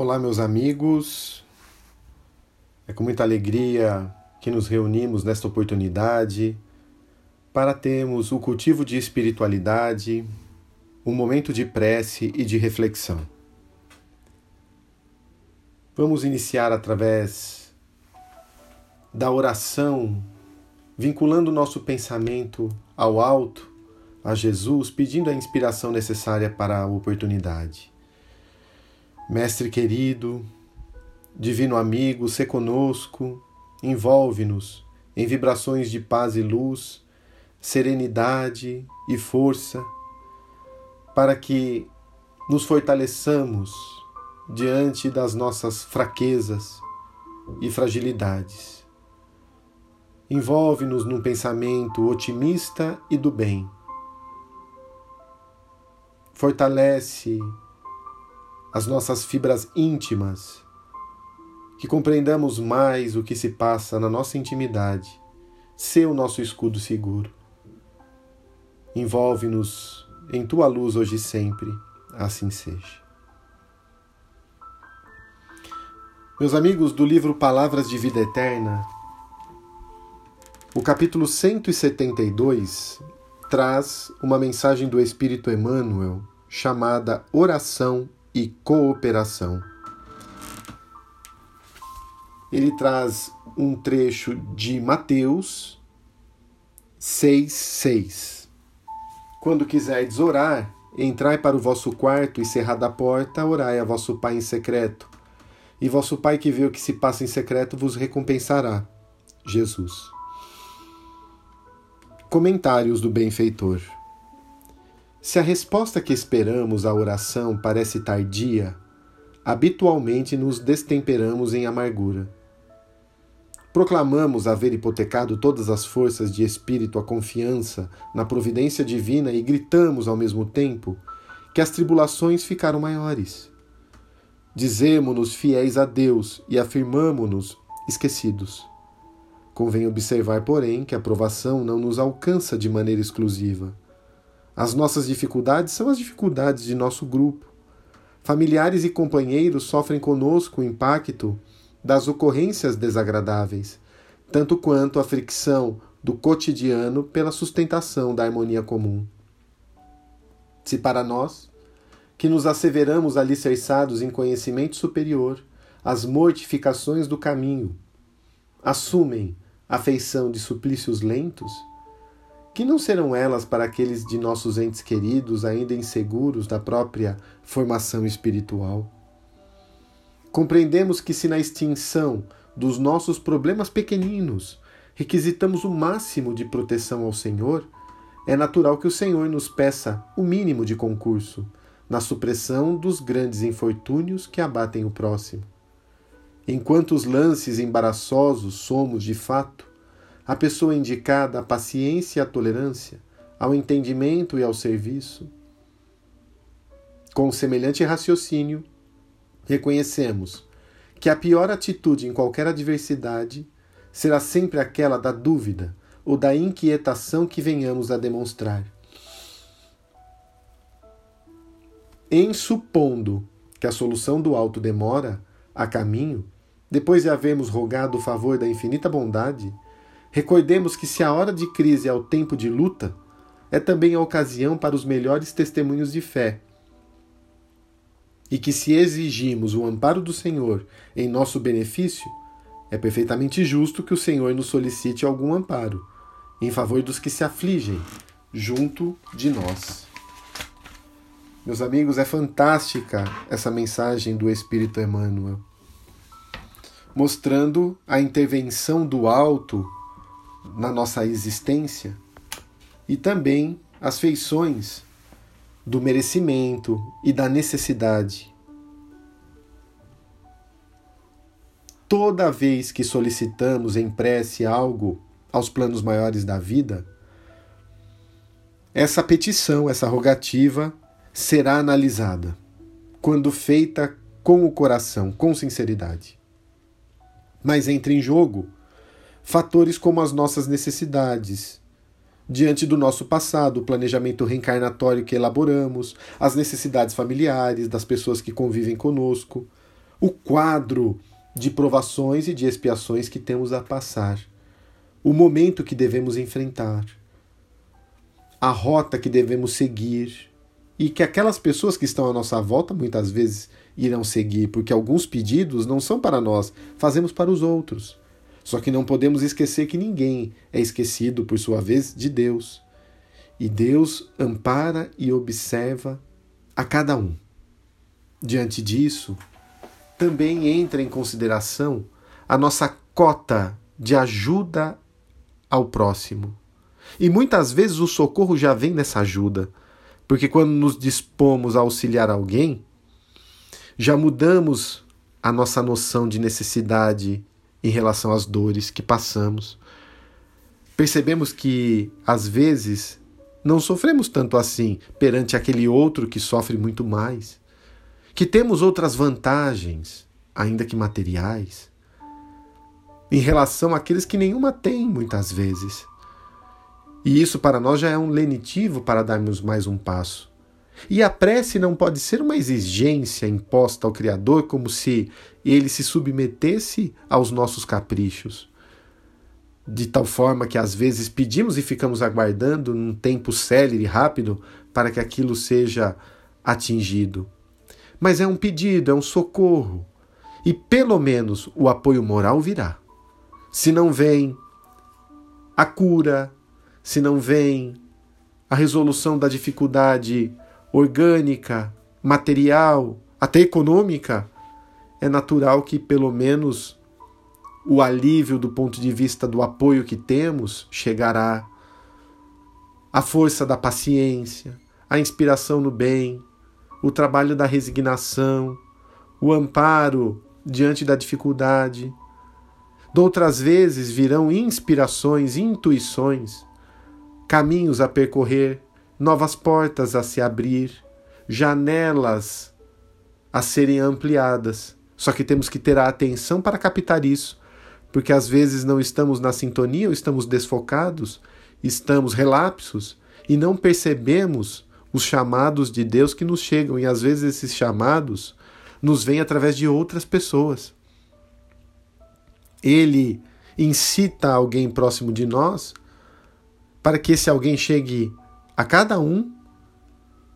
Olá, meus amigos. É com muita alegria que nos reunimos nesta oportunidade para termos o cultivo de espiritualidade, um momento de prece e de reflexão. Vamos iniciar através da oração, vinculando o nosso pensamento ao alto, a Jesus, pedindo a inspiração necessária para a oportunidade. Mestre querido, divino amigo, se conosco, envolve-nos em vibrações de paz e luz, serenidade e força, para que nos fortaleçamos diante das nossas fraquezas e fragilidades. Envolve-nos num pensamento otimista e do bem. Fortalece as nossas fibras íntimas, que compreendamos mais o que se passa na nossa intimidade, ser o nosso escudo seguro. Envolve-nos em tua luz hoje e sempre, assim seja. Meus amigos do livro Palavras de Vida Eterna, o capítulo 172 traz uma mensagem do Espírito Emmanuel chamada Oração e cooperação. Ele traz um trecho de Mateus 6:6. Quando quiserdes orar, entrai para o vosso quarto e cerrada a porta, orai a vosso Pai em secreto. E vosso Pai que vê o que se passa em secreto vos recompensará. Jesus. Comentários do benfeitor. Se a resposta que esperamos à oração parece tardia, habitualmente nos destemperamos em amargura. Proclamamos haver hipotecado todas as forças de espírito à confiança na providência divina e gritamos ao mesmo tempo que as tribulações ficaram maiores. Dizemo-nos fiéis a Deus e afirmamo-nos esquecidos. Convém observar, porém, que a provação não nos alcança de maneira exclusiva as nossas dificuldades são as dificuldades de nosso grupo. Familiares e companheiros sofrem conosco o impacto das ocorrências desagradáveis, tanto quanto a fricção do cotidiano pela sustentação da harmonia comum. Se para nós, que nos asseveramos alicerçados em conhecimento superior, as mortificações do caminho assumem a feição de suplícios lentos, que não serão elas para aqueles de nossos entes queridos ainda inseguros da própria formação espiritual? Compreendemos que, se na extinção dos nossos problemas pequeninos requisitamos o máximo de proteção ao Senhor, é natural que o Senhor nos peça o mínimo de concurso na supressão dos grandes infortúnios que abatem o próximo. Enquanto os lances embaraçosos somos, de fato, a pessoa indicada à paciência e à tolerância, ao entendimento e ao serviço. Com semelhante raciocínio, reconhecemos que a pior atitude em qualquer adversidade será sempre aquela da dúvida ou da inquietação que venhamos a demonstrar. Em supondo que a solução do alto demora a caminho, depois de havermos rogado o favor da infinita bondade, Recordemos que se a hora de crise é o tempo de luta, é também a ocasião para os melhores testemunhos de fé. E que se exigimos o amparo do Senhor em nosso benefício, é perfeitamente justo que o Senhor nos solicite algum amparo em favor dos que se afligem junto de nós. Meus amigos, é fantástica essa mensagem do Espírito Emmanuel, mostrando a intervenção do alto na nossa existência e também as feições do merecimento e da necessidade. Toda vez que solicitamos em prece algo aos planos maiores da vida, essa petição, essa rogativa será analisada quando feita com o coração, com sinceridade. Mas entra em jogo fatores como as nossas necessidades, diante do nosso passado, o planejamento reencarnatório que elaboramos, as necessidades familiares das pessoas que convivem conosco, o quadro de provações e de expiações que temos a passar, o momento que devemos enfrentar, a rota que devemos seguir e que aquelas pessoas que estão à nossa volta muitas vezes irão seguir, porque alguns pedidos não são para nós, fazemos para os outros. Só que não podemos esquecer que ninguém é esquecido, por sua vez, de Deus. E Deus ampara e observa a cada um. Diante disso, também entra em consideração a nossa cota de ajuda ao próximo. E muitas vezes o socorro já vem nessa ajuda, porque quando nos dispomos a auxiliar alguém, já mudamos a nossa noção de necessidade em relação às dores que passamos. Percebemos que, às vezes, não sofremos tanto assim perante aquele outro que sofre muito mais que temos outras vantagens, ainda que materiais, em relação àqueles que nenhuma têm muitas vezes. E isso para nós já é um lenitivo para darmos mais um passo. E a prece não pode ser uma exigência imposta ao Criador como se ele se submetesse aos nossos caprichos. De tal forma que às vezes pedimos e ficamos aguardando num tempo célere e rápido para que aquilo seja atingido mas é um pedido, é um socorro. E pelo menos o apoio moral virá. Se não vem a cura, se não vem a resolução da dificuldade orgânica, material, até econômica, é natural que pelo menos o alívio do ponto de vista do apoio que temos chegará. A força da paciência, a inspiração no bem, o trabalho da resignação, o amparo diante da dificuldade. Doutras vezes virão inspirações, intuições, caminhos a percorrer, novas portas a se abrir, janelas a serem ampliadas. Só que temos que ter a atenção para captar isso, porque às vezes não estamos na sintonia ou estamos desfocados, estamos relapsos e não percebemos os chamados de Deus que nos chegam, e às vezes esses chamados nos vêm através de outras pessoas. Ele incita alguém próximo de nós para que esse alguém chegue a cada um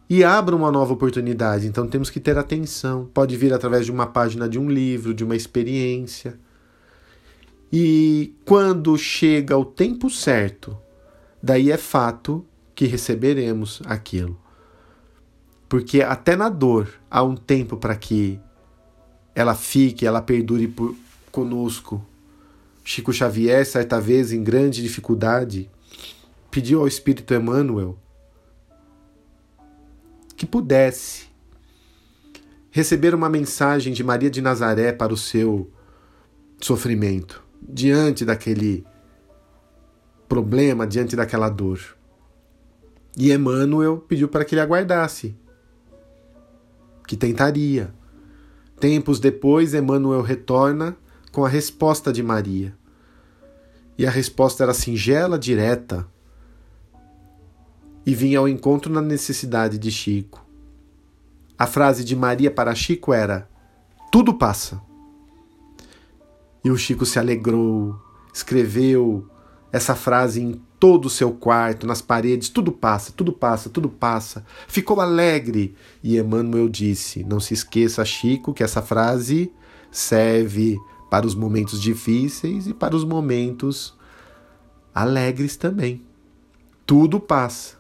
e abra uma nova oportunidade. Então temos que ter atenção. Pode vir através de uma página de um livro, de uma experiência. E quando chega o tempo certo, daí é fato que receberemos aquilo. Porque até na dor há um tempo para que ela fique, ela perdure por, conosco. Chico Xavier, certa vez, em grande dificuldade, pediu ao Espírito Emmanuel que pudesse receber uma mensagem de Maria de Nazaré para o seu sofrimento, diante daquele problema, diante daquela dor. E Emmanuel pediu para que ele aguardasse que tentaria. Tempos depois, Emmanuel retorna com a resposta de Maria. E a resposta era singela, direta, e vinha ao encontro na necessidade de Chico. A frase de Maria para Chico era: Tudo passa. E o Chico se alegrou, escreveu essa frase em todo o seu quarto, nas paredes, tudo passa, tudo passa, tudo passa. Ficou alegre. E Emmanuel disse: Não se esqueça, Chico, que essa frase serve para os momentos difíceis e para os momentos alegres também. Tudo passa.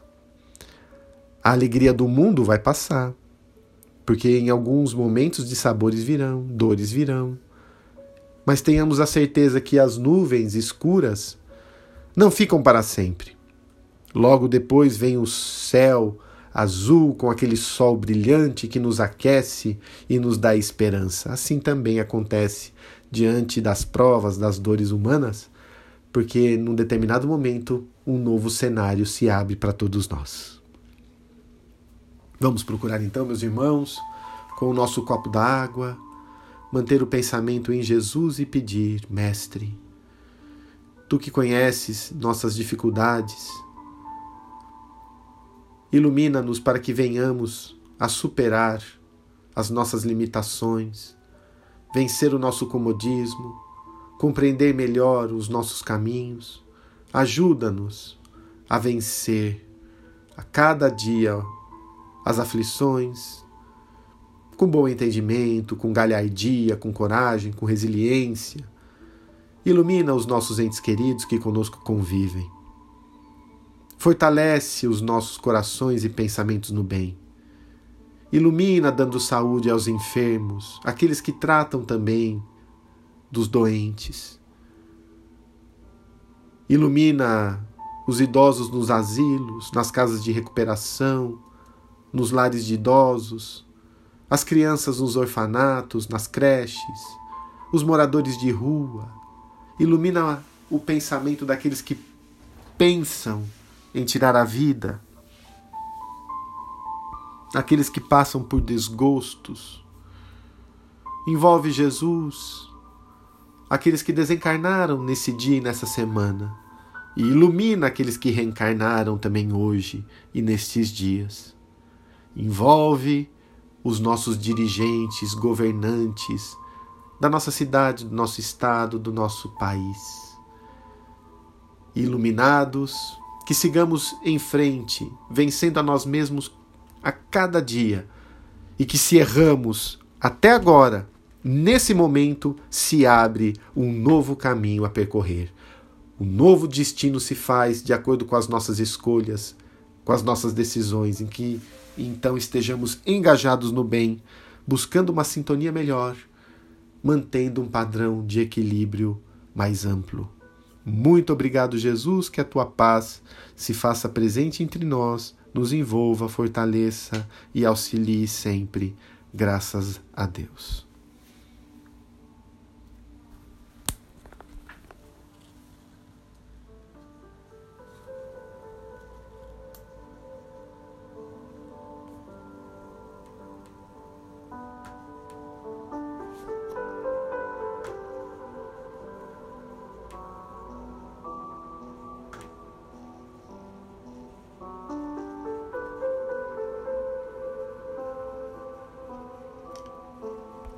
A alegria do mundo vai passar, porque em alguns momentos de sabores virão, dores virão. Mas tenhamos a certeza que as nuvens escuras não ficam para sempre. Logo depois vem o céu azul com aquele sol brilhante que nos aquece e nos dá esperança. Assim também acontece diante das provas, das dores humanas, porque num determinado momento um novo cenário se abre para todos nós. Vamos procurar então, meus irmãos, com o nosso copo d'água, manter o pensamento em Jesus e pedir, Mestre, Tu que conheces nossas dificuldades, ilumina-nos para que venhamos a superar as nossas limitações, vencer o nosso comodismo, compreender melhor os nossos caminhos. Ajuda-nos a vencer a cada dia as aflições, com bom entendimento, com galhardia, com coragem, com resiliência. Ilumina os nossos entes queridos que conosco convivem. Fortalece os nossos corações e pensamentos no bem. Ilumina dando saúde aos enfermos, aqueles que tratam também dos doentes. Ilumina os idosos nos asilos, nas casas de recuperação, nos lares de idosos, as crianças nos orfanatos, nas creches, os moradores de rua. Ilumina o pensamento daqueles que pensam em tirar a vida, aqueles que passam por desgostos. Envolve Jesus, aqueles que desencarnaram nesse dia e nessa semana, e ilumina aqueles que reencarnaram também hoje e nestes dias envolve os nossos dirigentes, governantes da nossa cidade, do nosso estado, do nosso país. Iluminados, que sigamos em frente, vencendo a nós mesmos a cada dia e que se erramos até agora, nesse momento se abre um novo caminho a percorrer. Um novo destino se faz de acordo com as nossas escolhas, com as nossas decisões, em que então estejamos engajados no bem, buscando uma sintonia melhor, mantendo um padrão de equilíbrio mais amplo. Muito obrigado, Jesus, que a tua paz se faça presente entre nós, nos envolva, fortaleça e auxilie sempre. Graças a Deus.